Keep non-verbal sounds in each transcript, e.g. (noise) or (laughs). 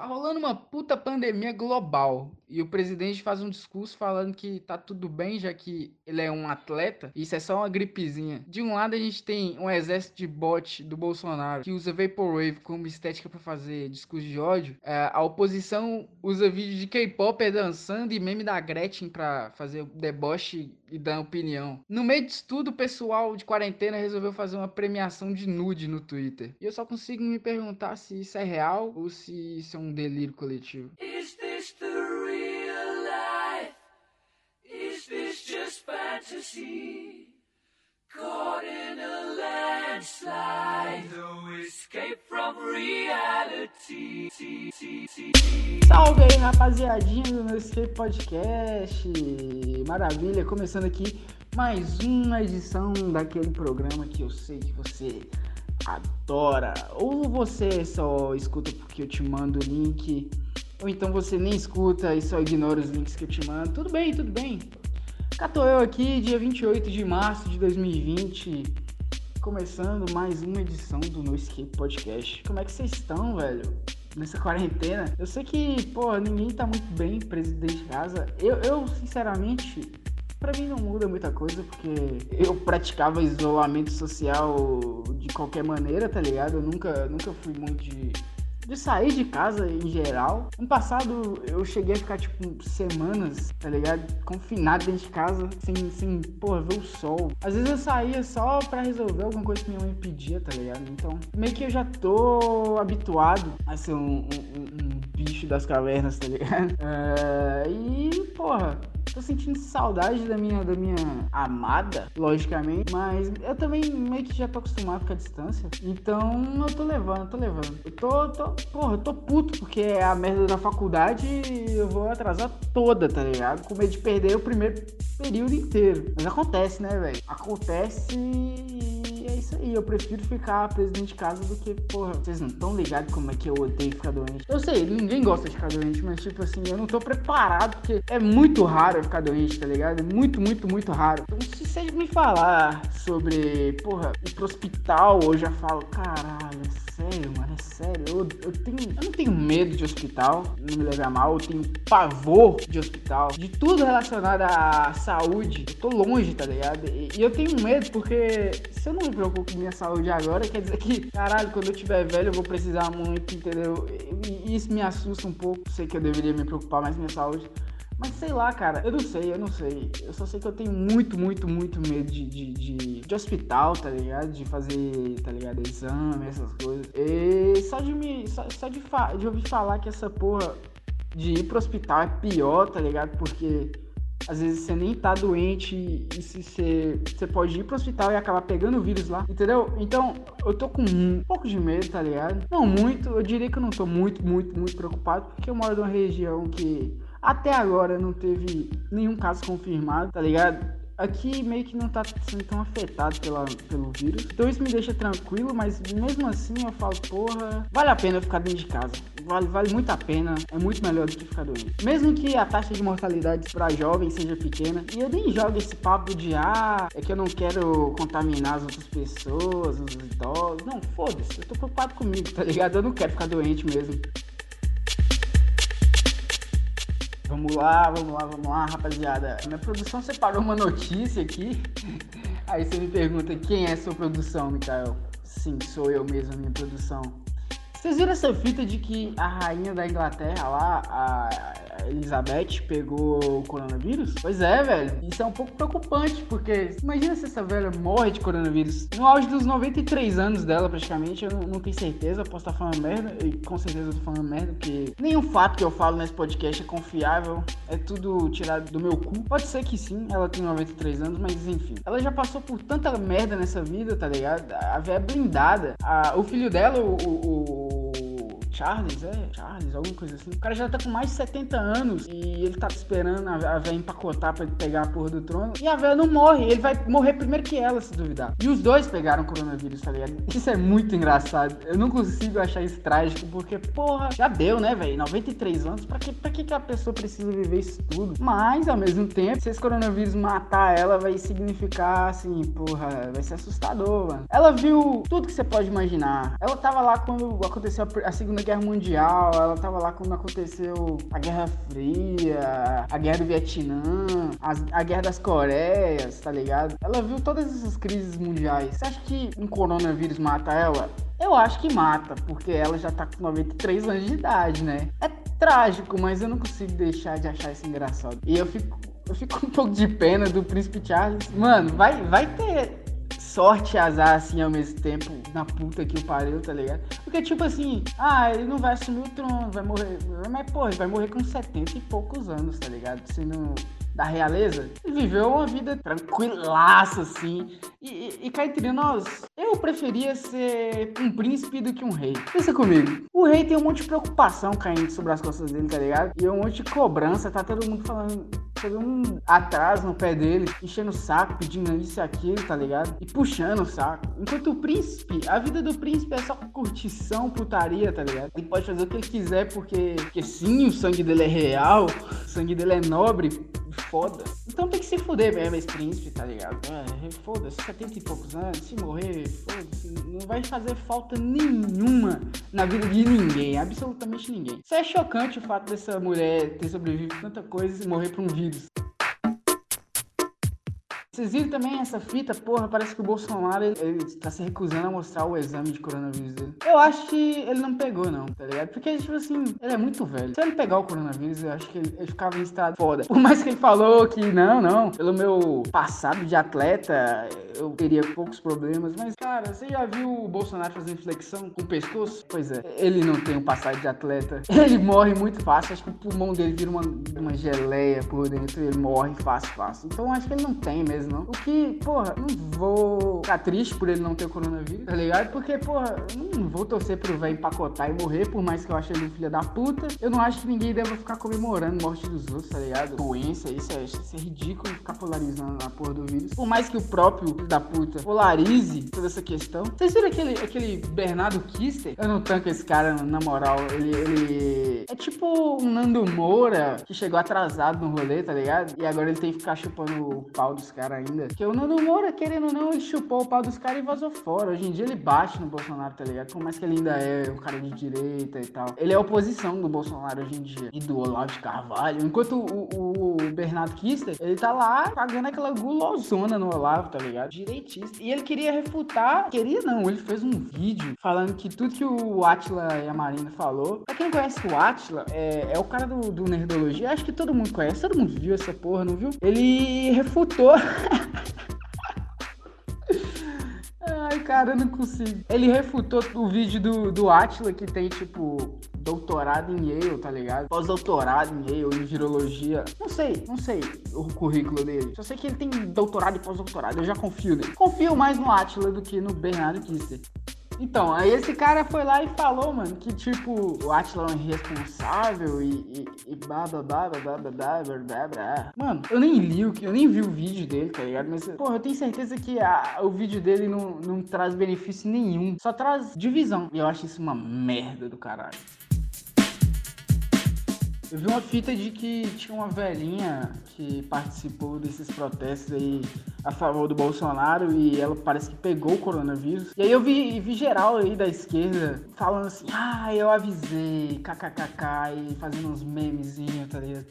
Tá rolando uma puta pandemia global e o presidente faz um discurso falando que tá tudo bem, já que ele é um atleta, e isso é só uma gripezinha. De um lado a gente tem um exército de bot do Bolsonaro que usa Vaporwave como estética para fazer discurso de ódio. É, a oposição usa vídeo de K-pop dançando e meme da Gretchen para fazer deboche e dar opinião. No meio disso tudo, o pessoal de quarentena resolveu fazer uma premiação de nude no Twitter. E eu só consigo me perguntar se isso é real ou se isso é um delírio coletivo. Is fantasy? Caught in a landslide, no escape from reality. Salve aí, rapaziadinha do meu Escape Podcast. Maravilha, começando aqui mais uma edição daquele programa que eu sei que você adora. Ou você só escuta porque eu te mando o link, ou então você nem escuta e só ignora os links que eu te mando. Tudo bem, tudo bem. Tô eu aqui, dia 28 de março de 2020, começando mais uma edição do No Escape Podcast. Como é que vocês estão, velho? Nessa quarentena. Eu sei que, pô, ninguém tá muito bem presidente de casa. Eu, eu sinceramente, Pra mim não muda muita coisa, porque eu praticava isolamento social de qualquer maneira, tá ligado? Eu nunca, nunca fui muito de, de sair de casa em geral. No passado eu cheguei a ficar, tipo, semanas, tá ligado? Confinado dentro de casa, sem, sem porra, ver o sol. Às vezes eu saía só pra resolver alguma coisa que minha mãe pedia, tá ligado? Então, meio que eu já tô habituado a ser um, um, um bicho das cavernas, tá ligado? (laughs) É, e, porra, Tô sentindo saudade da minha, da minha amada, logicamente, mas eu também meio que já tô acostumado a ficar à distância. Então eu tô levando, tô levando. Eu tô, tô, porra, eu tô puto porque é a merda da faculdade eu vou atrasar toda, tá ligado? Com medo de perder o primeiro período inteiro. Mas acontece, né, velho? Acontece isso aí. Eu prefiro ficar preso dentro de casa do que, porra, vocês não estão ligados como é que eu odeio ficar doente. Eu sei, ninguém gosta de ficar doente, mas tipo assim, eu não tô preparado porque é muito raro eu ficar doente, tá ligado? É muito, muito, muito raro. Então, se você me falar sobre, porra, ir pro hospital, eu já falo, caralho, sério, mano, é sério. Eu, eu, tenho, eu não tenho medo de hospital, não me leve a mal, eu tenho pavor de hospital, de tudo relacionado à saúde. Eu tô longe, tá ligado? E, e eu tenho medo porque se eu não me preocupo com minha saúde agora, quer dizer que, caralho, quando eu tiver velho eu vou precisar muito, entendeu? E isso me assusta um pouco. Sei que eu deveria me preocupar mais com minha saúde. Mas sei lá, cara, eu não sei, eu não sei. Eu só sei que eu tenho muito, muito, muito medo de, de, de, de hospital, tá ligado? De fazer, tá ligado? Exame, essas coisas. E só de me. Só, só de, de ouvir falar que essa porra de ir pro hospital é pior, tá ligado? Porque às vezes você nem tá doente e se você, você pode ir pro hospital e acabar pegando o vírus lá, entendeu? Então, eu tô com um pouco de medo, tá ligado? Não muito, eu diria que eu não tô muito, muito, muito preocupado, porque eu moro numa região que até agora não teve nenhum caso confirmado, tá ligado? aqui meio que não tá sendo tão afetado pela, pelo vírus. Então isso me deixa tranquilo, mas mesmo assim eu falo, porra, vale a pena ficar dentro de casa. Vale, vale muito a pena, é muito melhor do que ficar doente. Mesmo que a taxa de mortalidade para jovens seja pequena, e eu nem jogo esse papo de ah, é que eu não quero contaminar as outras pessoas, os idosos. Não, foda-se, eu tô preocupado comigo, tá ligado? Eu não quero ficar doente mesmo. Vamos lá, vamos lá, vamos lá, rapaziada. Minha produção separou uma notícia aqui. (laughs) Aí você me pergunta quem é sua produção, Mikael? Sim, sou eu mesmo, minha produção. Vocês viram essa fita de que a rainha da Inglaterra lá, a Elizabeth, pegou o coronavírus? Pois é, velho. Isso é um pouco preocupante, porque imagina se essa velha morre de coronavírus. No auge dos 93 anos dela, praticamente, eu não, tenho certeza, posso estar falando merda, e com certeza eu tô falando merda, porque nenhum fato que eu falo nesse podcast é confiável, é tudo tirado do meu cu. Pode ser que sim, ela tem 93 anos, mas enfim. Ela já passou por tanta merda nessa vida, tá ligado? A velha é blindada. A, o filho dela, o, o Charles, é? Charles, alguma coisa assim. O cara já tá com mais de 70 anos e ele tá esperando a, véia empacotar pra ele pegar a porra do trono. E a véia não morre, ele vai morrer primeiro que ela, se duvidar. E os dois pegaram coronavírus, tá ligado? Isso é muito engraçado. Eu não consigo achar isso trágico, porque, porra, já deu, né, velho? 93 anos, pra que, pra que a pessoa precisa viver isso tudo? Mas, ao mesmo tempo, se esse coronavírus matar ela, vai significar, assim, porra, vai ser assustador, mano. Ela viu tudo que você pode imaginar. Ela tava lá quando aconteceu a Segunda Guerra Guerra Mundial, ela tava lá quando aconteceu a Guerra Fria, a Guerra do Vietnã, a, Guerra das Coreias, tá ligado? Ela viu todas essas crises mundiais. Você acha que um coronavírus mata ela? Eu acho que mata, porque ela já tá com 93 anos de idade, né? É trágico, mas eu não consigo deixar de achar isso engraçado. E eu fico, eu fico (laughs) um pouco de pena do Príncipe Charles. Mano, vai, vai ter sorte e azar assim ao mesmo tempo na puta que o pariu, tá ligado? Porque, tipo assim, ah, ele não vai assumir o trono, vai morrer. Mas, pô, ele vai morrer com 70 e poucos anos, tá ligado? Sendo da realeza, ele viveu uma vida tranquilaça, assim. E, e, e cá entre nós, eu preferia ser um príncipe do que um rei. Pensa comigo. O rei tem um monte de preocupação caindo sobre as costas dele, tá ligado? E um monte de cobrança, tá todo mundo falando mundo atrás no pé dele, enchendo o saco, pedindo isso e aquilo, tá ligado? E puxando o saco. Enquanto o príncipe, a vida do príncipe é só curtição, putaria, tá ligado? Ele pode fazer o que ele quiser porque, porque sim, o sangue dele é real, o sangue dele é nobre, foda. Então tem que se fuder mesmo esse príncipe, tá ligado? É, foda-se, 70 e poucos anos, se morrer, foda-se, não vai fazer falta nenhuma na vida de ninguém, absolutamente ninguém. Isso é chocante o fato dessa mulher ter sobrevivido tanta coisa e morrer por um vírus. Vocês viram também essa fita? Porra, parece que o Bolsonaro ele, tá se recusando a mostrar o exame de coronavírus dele. Eu acho que ele não pegou, não, tá ligado? Porque, tipo assim, ele é muito velho. Se ele pegar o coronavírus, eu acho que ele, ele ficava em estado foda. Por mais que ele falou que não, não, pelo meu passado de atleta, eu teria poucos problemas. Mas, cara, você já viu o Bolsonaro fazendo flexão com o pescoço? Pois é, ele não tem um passado de atleta. (laughs) Ele morre muito fácil. Acho que o pulmão dele vira uma, uma geleia por dentro ele morre fácil, fácil. Então, acho que ele não tem mesmo O que, porra, não vou ficar triste por ele não ter coronavírus, tá ligado? Porque, porra, não vou torcer pro velho empacotar e morrer, por mais que eu ache ele um filho da puta. Eu não acho que ninguém deva ficar comemorando a morte dos outros, tá ligado? Doença, isso é, isso é ridículo ficar polarizando a porra do vírus. Por mais que o próprio filho da puta polarize toda essa questão. Vocês viram aquele, aquele Bernardo Kister? Eu não tanco esse cara, na moral. Ele, ele é tipo um Nando Moura que chegou atrasado no rolê, tá ligado? E agora ele tem que ficar chupando o pau dos caras ainda. Porque o Nando Moura, querendo ou não, ele chupou o pau dos caras e vazou fora. Hoje em dia ele bate no Bolsonaro, tá ligado? Por mais que ele ainda é um cara de direita e tal. Ele é oposição do Bolsonaro hoje em dia. E do Olavo de Carvalho. Enquanto o, o, o Bernardo Kister, ele tá lá pagando aquela gulosona no Olavo, tá ligado? Direitista. E ele queria refutar. Queria não, ele fez um vídeo falando que tudo que o Atila e a Marina falou. Pra quem não conhece o Atila, é, é o cara do, do Nerdologia. Acho que todo mundo conhece. Todo mundo viu essa porra, não viu? Ele refutou. (laughs) Ai, cara, eu não consigo. Ele refutou o vídeo do, do Atila, que tem, tipo, doutorado em Yale, tá ligado? Pós-doutorado em Yale, em virologia. Não sei, não sei o currículo dele. Só sei que ele tem doutorado e pós-doutorado. Eu já confio nele. Confio mais no Atila do que no Bernardo Kister. Então, aí esse cara foi lá e falou, mano, que tipo, o Atila é um irresponsável e, e, e blá blá blá blá blá blá blá blá blá. Mano, eu nem li o eu nem vi o vídeo dele, tá ligado? Mas, porra, eu tenho certeza que a, o vídeo dele não, não traz benefício nenhum. Só traz divisão. E eu acho isso uma merda do caralho. Eu vi uma fita de que tinha uma velhinha que participou desses protestos aí a favor do Bolsonaro e ela parece que pegou o coronavírus. E aí eu vi, vi geral aí da esquerda falando assim, ah, eu avisei, kkkk, e fazendo uns memezinhos, tá ligado?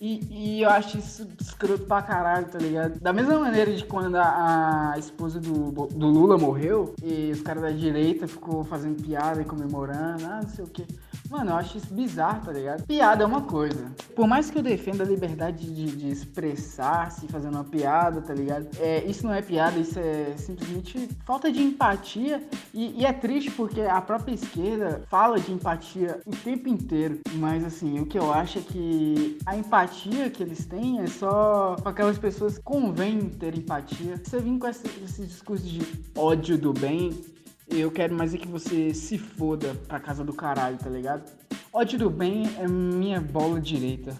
E, e, eu acho isso escroto pra caralho, tá ligado? Da mesma maneira de quando a, a esposa do, do Lula morreu e os caras da direita ficou fazendo piada e comemorando, ah, não sei o que. Mano, eu acho isso bizarro, tá ligado? Piada é uma coisa. Por mais que eu defenda a liberdade de, de expressar-se fazendo uma piada, tá ligado? É, isso não é piada, isso é simplesmente falta de empatia. E, e é triste porque a própria esquerda fala de empatia o tempo inteiro. Mas assim, o que eu acho é que a empatia que eles têm é só com aquelas pessoas que convém ter empatia. Você vem com esse, esse discurso de ódio do bem, eu quero mais é que você se foda pra casa do caralho, tá ligado? Ódio do bem é minha bola direita.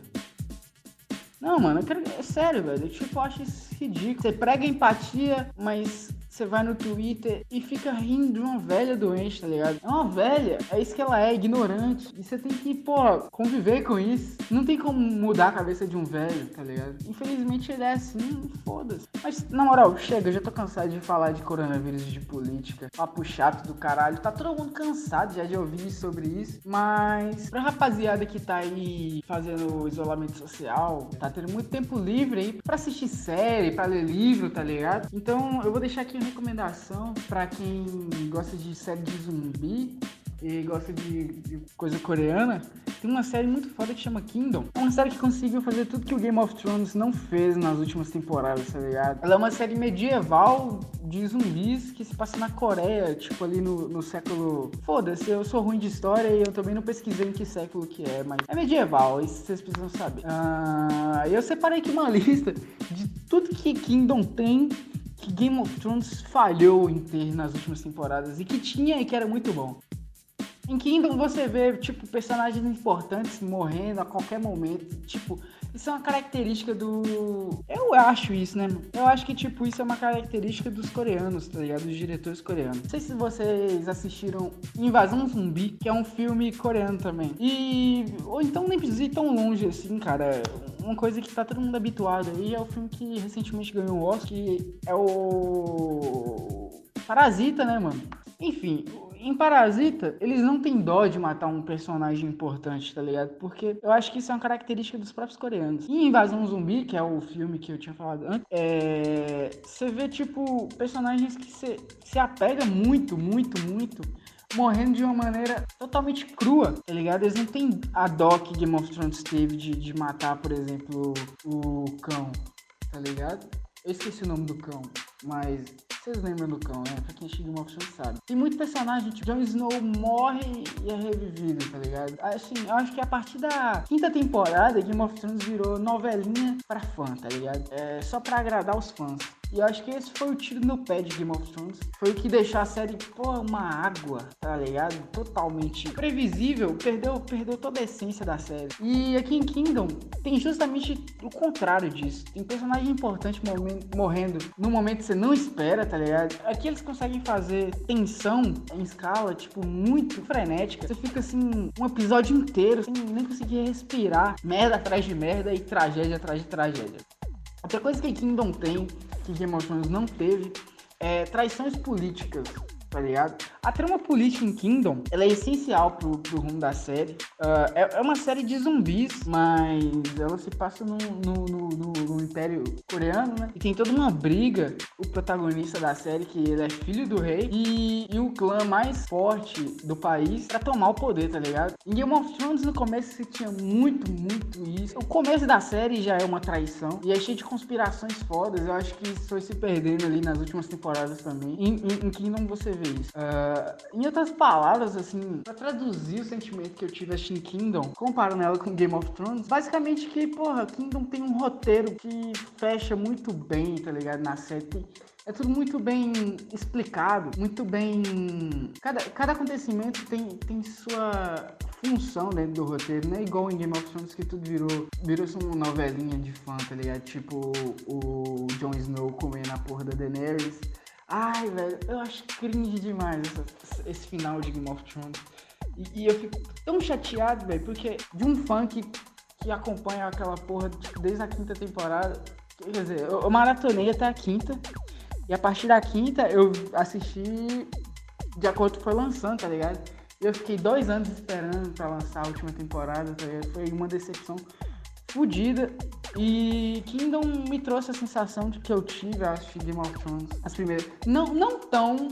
Não, mano, eu quero... é sério, velho. Eu, tipo, acho isso ridículo. Você prega empatia, mas você vai no Twitter e fica rindo de uma velha doente, tá ligado? É uma velha, é isso que ela é, ignorante. E você tem que, pô, conviver com isso. Não tem como mudar a cabeça de um velho, tá ligado? Infelizmente ele é assim, foda-se. Mas, na moral, chega, eu já tô cansado de falar de coronavírus, de política. Papo chato do caralho. Tá todo mundo cansado já de ouvir sobre isso. Mas, pra rapaziada que tá aí fazendo isolamento social, tá tendo muito tempo livre aí pra assistir série, pra ler livro, tá ligado? Então, eu vou deixar aqui recomendação para quem gosta de série de zumbi e gosta de, de, coisa coreana, tem uma série muito foda que chama Kingdom. É uma série que conseguiu fazer tudo que o Game of Thrones não fez nas últimas temporadas, tá ligado? Ela é uma série medieval de zumbis que se passa na Coreia, tipo ali no, no século. Foda-se, eu sou ruim de história e eu também não pesquisei em que século que é, mas é medieval, isso vocês precisam saber. Ah, eu separei aqui uma (laughs) lista de tudo que Kingdom tem que Game of Thrones falhou em ter nas últimas temporadas e que tinha e que era muito bom. Em Kingdom você vê, tipo, personagens importantes morrendo a qualquer momento. Tipo, isso é uma característica do. Eu acho isso, né? Eu acho que, tipo, isso é uma característica dos coreanos, tá ligado? Dos diretores coreanos. Não sei se vocês assistiram Invasão Zumbi, que é um filme coreano também. E. Ou então nem precisa ir tão longe assim, cara. Uma coisa que tá todo mundo habituado aí é o filme que recentemente ganhou o Oscar, que é o. Parasita, né, mano? Enfim, em Parasita, eles não têm dó de matar um personagem importante, tá ligado? Porque eu acho que isso é uma característica dos próprios coreanos. E em Invasão Zumbi, que é o filme que eu tinha falado antes, é... você vê, tipo, personagens que se, se apega muito, muito, muito morrendo de uma maneira totalmente crua, tá ligado? Eles não têm a dó que Game of Thrones teve de, de matar, por exemplo, o cão, tá ligado? Eu esqueci o nome do cão, mas vocês lembram do cão, né? Pra quem Game of Thrones sabe. Tem muito personagem, tipo, Jon Snow morre e é revivido, tá ligado? Assim, eu acho que a partir da quinta temporada, Game of Thrones virou novelinha pra fã, tá ligado? É só pra agradar os fãs. E eu acho que esse foi o tiro no pé de Game of Thrones. Foi o que deixou a série, pô, uma água, tá ligado? Totalmente previsível. Perdeu, perdeu toda a essência da série. E aqui em Kingdom tem justamente o contrário disso. Tem personagem importante morrendo no momento que você não espera, tá ligado? Aqui eles conseguem fazer tensão em escala, tipo, muito frenética. Você fica assim, um episódio inteiro sem nem conseguir respirar. Merda atrás de merda e tragédia atrás de tragédia. Outra coisa que Kingdom tem que Game of Thrones não teve é traições políticas tá ligado? A trama política em Kingdom, ela é essencial pro, pro rumo da série. Uh, é, é, uma série de zumbis, mas ela se passa no, no, no, no, Império Coreano, né? E tem toda uma briga, o protagonista da série, que ele é filho do rei, e, e o clã mais forte do país pra tomar o poder, tá ligado? Em Game of Thrones, no começo, você tinha muito, muito isso. O começo da série já é uma traição, e é cheio de conspirações fodas. Eu acho que isso foi se perdendo ali nas últimas temporadas também. Em, em, em Kingdom você vê isso. Uh, em outras palavras, assim, pra traduzir o sentimento que eu tive assistindo Kingdom, comparando ela com Game of Thrones, basicamente que, porra, Kingdom tem um roteiro que fecha muito bem, tá ligado? Na série. É tudo muito bem explicado, muito bem. Cada, cada acontecimento tem, tem sua função dentro do roteiro, não é igual em Game of Thrones que tudo virou virou uma novelinha de fã, tá ligado? Tipo o Jon Snow comendo a porra da Daenerys Ai, velho, eu acho cringe demais essa, esse final de Game of Thrones. E, e eu fico tão chateado, velho, porque de um fã que, que acompanha aquela porra tipo, desde a quinta temporada. Quer dizer, eu, eu maratonei até a quinta. E a partir da quinta eu assisti de acordo com que foi lançando, tá ligado? Eu fiquei dois anos esperando pra lançar a última temporada, tá ligado? Foi uma decepção fodida. E Kingdom me trouxe a sensação de que eu tive, acho, Game of Thrones. As primeiras. Não, não tão.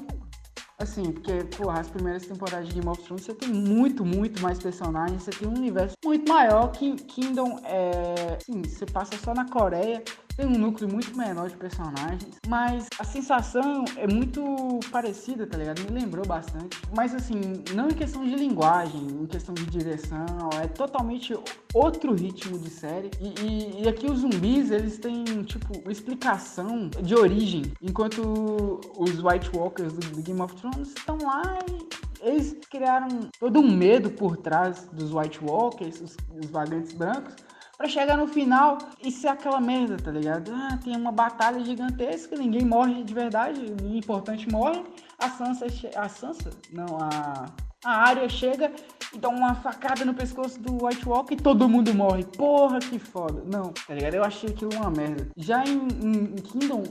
Assim, porque, porra, as primeiras temporadas de Game of Thrones você tem muito, muito mais personagens, você tem um universo muito maior que Kingdom é. Assim, você passa só na Coreia tem um núcleo muito menor de personagens, mas a sensação é muito parecida, tá ligado? Me lembrou bastante. Mas assim, não em questão de linguagem, em questão de direção, é totalmente outro ritmo de série. E, e, e aqui os zumbis, eles têm, tipo, explicação de origem, enquanto os White Walkers do, do Game of Thrones estão lá e eles criaram todo um medo por trás dos White Walkers, os, os vagantes brancos, Pra chegar no final e ser aquela merda, tá ligado? Ah, tem uma batalha gigantesca, ninguém morre de verdade, o importante morre. A Sansa, a Sansa, não, a a área chega e dá uma facada no pescoço do White Walker e todo mundo morre. Porra, que foda. Não, tá ligado? Eu achei aquilo uma merda. Já em, em, em Kingdom,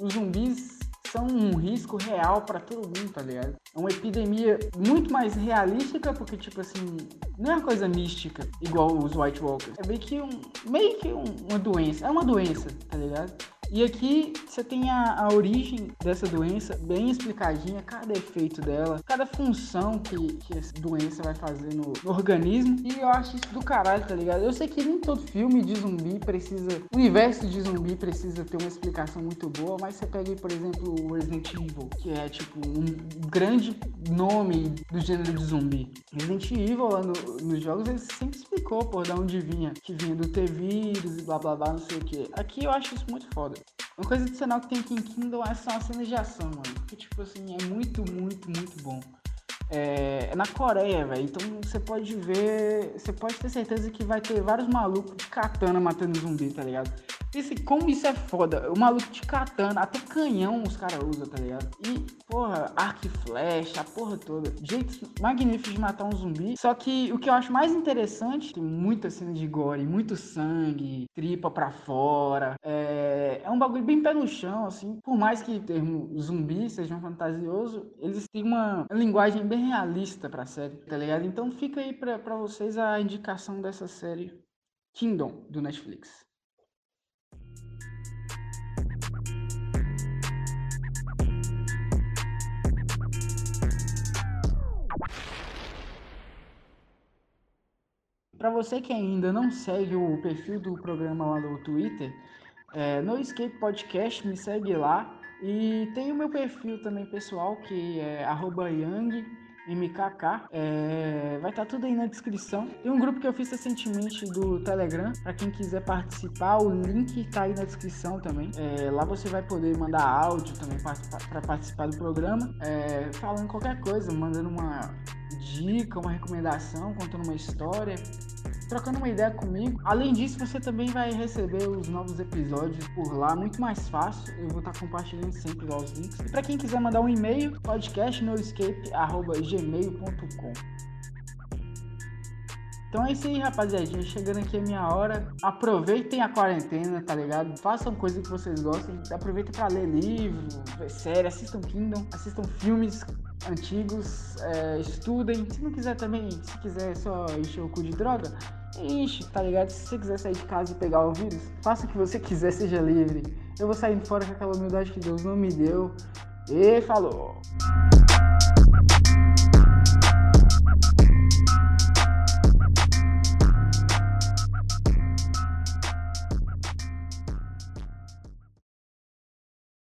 os zumbis são um risco real para todo mundo, tá ligado? É uma epidemia muito mais realística, porque, tipo assim, não é uma coisa mística, igual os White Walkers. É meio que, um, meio que um, uma doença. É uma doença, tá ligado? E aqui você tem a, a, origem dessa doença bem explicadinha, cada efeito dela, cada função que, que essa doença vai fazer no, no, organismo. E eu acho isso do caralho, tá ligado? Eu sei que nem todo filme de zumbi precisa. O universo de zumbi precisa ter uma explicação muito boa, mas você pega por exemplo, o Resident Evil, que é tipo um grande nome do gênero de zumbi. Resident Evil lá no, nos jogos ele sempre explicou por de onde vinha, que vinha do T-vírus e blá blá blá, não sei o que. Aqui eu acho isso muito foda. Uma coisa adicional que tem aqui em Kindle é são as cenas de ação, mano. Que, tipo assim, é muito, muito, muito bom. É, é na Coreia, velho. Então você pode ver. Você pode ter certeza que vai ter vários malucos de katana matando zumbi, tá ligado? Esse, como isso é foda. O maluco de katana, até canhão os caras usam, tá ligado? E, porra, arco e flecha, a porra toda. Jeitos magníficos de matar um zumbi. Só que o que eu acho mais interessante, tem muita cena de gore, muito sangue, tripa pra fora. É, é um bagulho bem pé no chão, assim. Por mais que o termo zumbi seja um fantasioso, eles têm uma linguagem bem realista pra série, tá ligado? Então fica aí pra, pra vocês a indicação dessa série Kingdom, do Netflix. Para você que ainda não segue o perfil do programa lá no Twitter, é, no Escape Podcast, me segue lá. E tem o meu perfil também pessoal, que é YoungMKK. É, vai estar tá tudo aí na descrição. Tem um grupo que eu fiz recentemente do Telegram. Para quem quiser participar, o link está aí na descrição também. É, lá você vai poder mandar áudio também para participar do programa. É, falando qualquer coisa, mandando uma dica, uma recomendação, contando uma história trocando uma ideia comigo. Além disso, você também vai receber os novos episódios por lá, muito mais fácil. Eu vou estar compartilhando sempre lá os links. E para quem quiser mandar um e-mail, podcastnoescape@gmail.com. Então é isso aí, rapaziadinha. Chegando aqui a minha hora. Aproveitem a quarentena, tá ligado? Façam coisa que vocês gostem. Aproveitem para ler livro, ver série, assistam Kingdom, assistam filmes antigos, é, estudem. Se não quiser também, se quiser só encher o cu de droga, enche, tá ligado? Se você quiser sair de casa e pegar o vírus, faça o que você (laughs) quiser, seja livre. Eu vou saindo fora com aquela humildade que Deus não me deu. E falou!